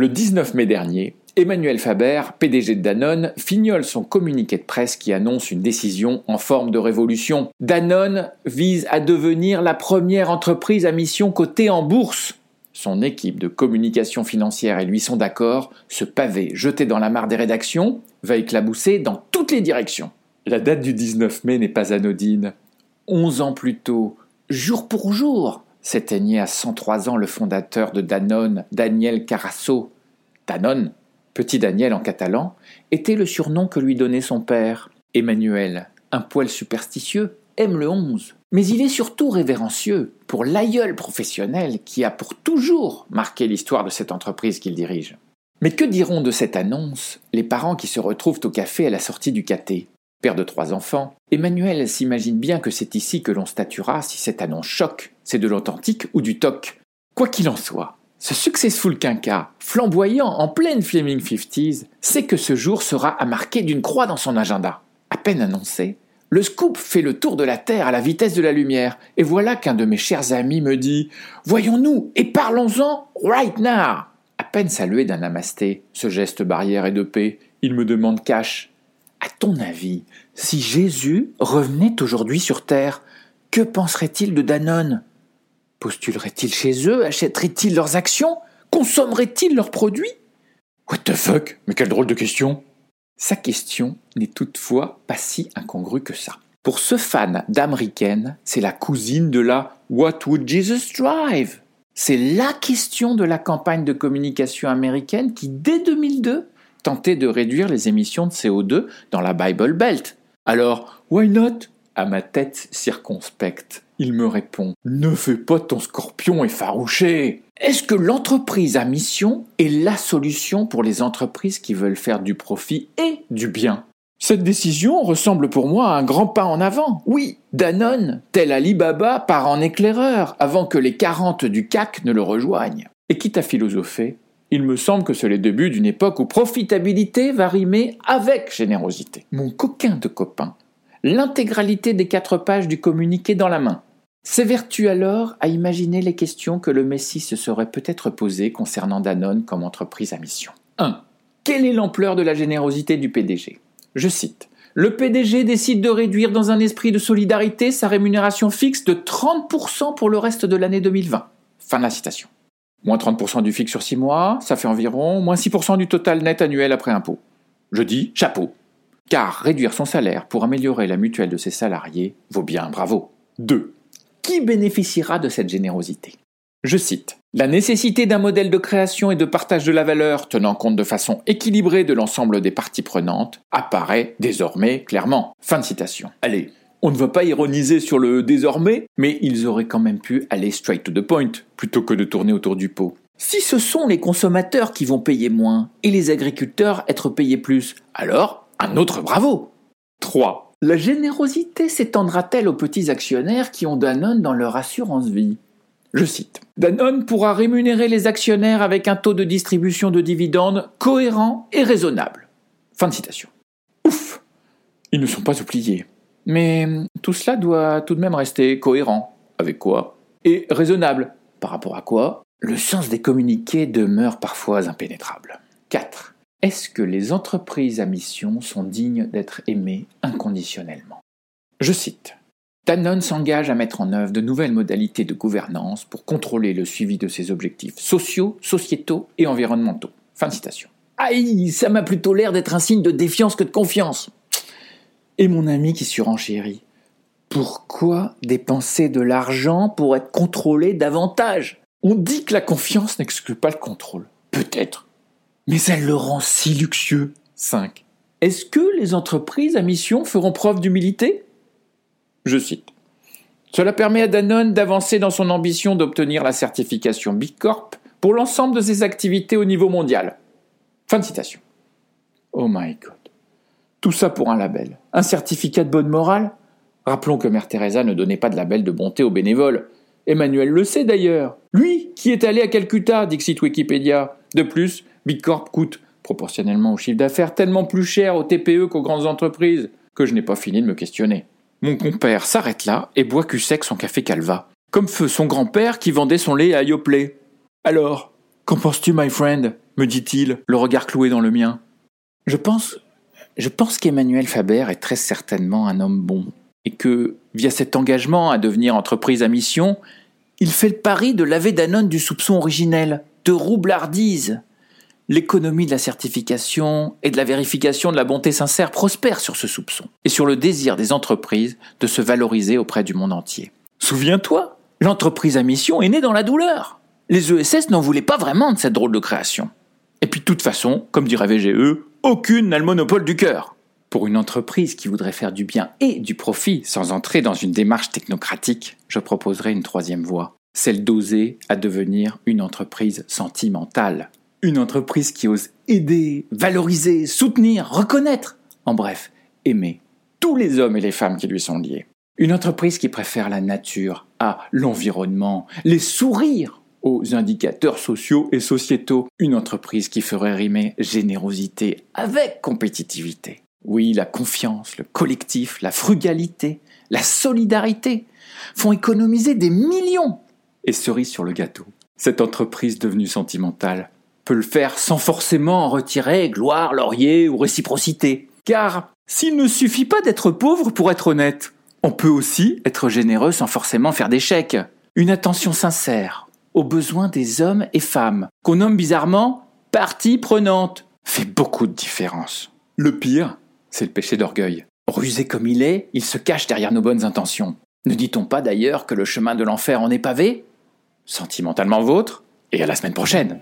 Le 19 mai dernier, Emmanuel Faber, PDG de Danone, fignole son communiqué de presse qui annonce une décision en forme de révolution. Danone vise à devenir la première entreprise à mission cotée en bourse. Son équipe de communication financière et lui sont d'accord, ce pavé jeté dans la mare des rédactions va éclabousser dans toutes les directions. La date du 19 mai n'est pas anodine. Onze ans plus tôt, jour pour jour, s'éteignait à 103 ans le fondateur de Danone, Daniel Carasso. Danone Petit Daniel en catalan, était le surnom que lui donnait son père. Emmanuel, un poil superstitieux, aime le 11. Mais il est surtout révérencieux pour l'aïeul professionnel qui a pour toujours marqué l'histoire de cette entreprise qu'il dirige. Mais que diront de cette annonce les parents qui se retrouvent au café à la sortie du caté? Père de trois enfants, Emmanuel s'imagine bien que c'est ici que l'on statuera si cette annonce choque, c'est de l'authentique ou du toc. Quoi qu'il en soit, ce successful quinca, flamboyant en pleine Fleming 50s, sait que ce jour sera à marquer d'une croix dans son agenda. À peine annoncé, le scoop fait le tour de la Terre à la vitesse de la lumière, et voilà qu'un de mes chers amis me dit Voyons-nous et parlons-en right now À peine salué d'un namasté, ce geste barrière et de paix, il me demande cash À ton avis, si Jésus revenait aujourd'hui sur Terre, que penserait-il de Danone? Postuleraient-ils chez eux? Achèteraient-ils leurs actions? Consommeraient-ils leurs produits? What the fuck? Mais quelle drôle de question. Sa question n'est toutefois pas si incongrue que ça. Pour ce fan d'américaine, c'est la cousine de la What would Jesus drive? C'est la question de la campagne de communication américaine qui, dès 2002, tentait de réduire les émissions de CO2 dans la Bible Belt. Alors, why not? À ma tête circonspecte, il me répond Ne fais pas ton scorpion effarouché Est-ce que l'entreprise à mission est la solution pour les entreprises qui veulent faire du profit et du bien? Cette décision ressemble pour moi à un grand pas en avant. Oui, Danone, tel Alibaba, part en éclaireur avant que les 40 du CAC ne le rejoignent. Et quitte à philosopher, il me semble que c'est le début d'une époque où profitabilité va rimer avec générosité. Mon coquin de copain, l'intégralité des quatre pages du communiqué dans la main. S'évertue alors à imaginer les questions que le Messie se serait peut-être posées concernant Danone comme entreprise à mission. 1. Quelle est l'ampleur de la générosité du PDG Je cite. Le PDG décide de réduire dans un esprit de solidarité sa rémunération fixe de 30% pour le reste de l'année 2020. Fin de la citation. Moins 30% du fixe sur 6 mois, ça fait environ moins 6% du total net annuel après impôt. Je dis chapeau. Car réduire son salaire pour améliorer la mutuelle de ses salariés vaut bien bravo. 2 qui bénéficiera de cette générosité? Je cite La nécessité d'un modèle de création et de partage de la valeur tenant compte de façon équilibrée de l'ensemble des parties prenantes apparaît désormais clairement. Fin de citation. Allez, on ne va pas ironiser sur le désormais, mais ils auraient quand même pu aller straight to the point plutôt que de tourner autour du pot. Si ce sont les consommateurs qui vont payer moins et les agriculteurs être payés plus, alors un autre bravo 3. La générosité s'étendra-t-elle aux petits actionnaires qui ont Danone dans leur assurance vie? Je cite. Danone pourra rémunérer les actionnaires avec un taux de distribution de dividendes cohérent et raisonnable. Fin de citation. Ouf Ils ne sont pas oubliés. Mais tout cela doit tout de même rester cohérent. Avec quoi Et raisonnable. Par rapport à quoi Le sens des communiqués demeure parfois impénétrable. 4. Est-ce que les entreprises à mission sont dignes d'être aimées inconditionnellement? Je cite. Danone s'engage à mettre en œuvre de nouvelles modalités de gouvernance pour contrôler le suivi de ses objectifs sociaux, sociétaux et environnementaux. Fin de citation. Aïe, ça m'a plutôt l'air d'être un signe de défiance que de confiance. Et mon ami qui surenchérit. Pourquoi dépenser de l'argent pour être contrôlé davantage? On dit que la confiance n'exclut pas le contrôle. Peut-être mais elle le rend si luxueux. 5. Est-ce que les entreprises à mission feront preuve d'humilité? Je cite. Cela permet à Danone d'avancer dans son ambition d'obtenir la certification B Corp pour l'ensemble de ses activités au niveau mondial. Fin de citation. Oh my god. Tout ça pour un label. Un certificat de bonne morale Rappelons que Mère Teresa ne donnait pas de label de bonté aux bénévoles. Emmanuel le sait d'ailleurs. Lui, qui est allé à Calcutta, dixit Wikipédia. De plus, Bicorp coûte, proportionnellement au chiffre d'affaires, tellement plus cher aux TPE qu'aux grandes entreprises, que je n'ai pas fini de me questionner. Mon compère s'arrête là et boit cul sec son café calva, comme feu son grand-père qui vendait son lait à Yoplait. Alors, qu'en penses-tu, my friend? me dit-il, le regard cloué dans le mien. Je pense, je pense qu'Emmanuel Faber est très certainement un homme bon, et que, via cet engagement à devenir entreprise à mission, il fait le pari de laver Danone du soupçon originel, de roublardise. L'économie de la certification et de la vérification de la bonté sincère prospère sur ce soupçon, et sur le désir des entreprises de se valoriser auprès du monde entier. Souviens-toi, l'entreprise à mission est née dans la douleur. Les ESS n'en voulaient pas vraiment de cette drôle de création. Et puis de toute façon, comme dirait VGE, aucune n'a le monopole du cœur. Pour une entreprise qui voudrait faire du bien et du profit sans entrer dans une démarche technocratique, je proposerai une troisième voie, celle d'oser à devenir une entreprise sentimentale. Une entreprise qui ose aider, valoriser, soutenir, reconnaître, en bref, aimer tous les hommes et les femmes qui lui sont liés. Une entreprise qui préfère la nature à l'environnement, les sourires aux indicateurs sociaux et sociétaux. Une entreprise qui ferait rimer générosité avec compétitivité. Oui, la confiance, le collectif, la frugalité, la solidarité font économiser des millions. Et cerise sur le gâteau, cette entreprise devenue sentimentale peut le faire sans forcément en retirer gloire, laurier ou réciprocité. Car s'il ne suffit pas d'être pauvre pour être honnête, on peut aussi être généreux sans forcément faire d'échecs. Une attention sincère aux besoins des hommes et femmes, qu'on nomme bizarrement partie prenante, fait beaucoup de différence. Le pire, c'est le péché d'orgueil. Rusé comme il est, il se cache derrière nos bonnes intentions. Ne dit-on pas d'ailleurs que le chemin de l'enfer en est pavé? Sentimentalement vôtre, et à la semaine prochaine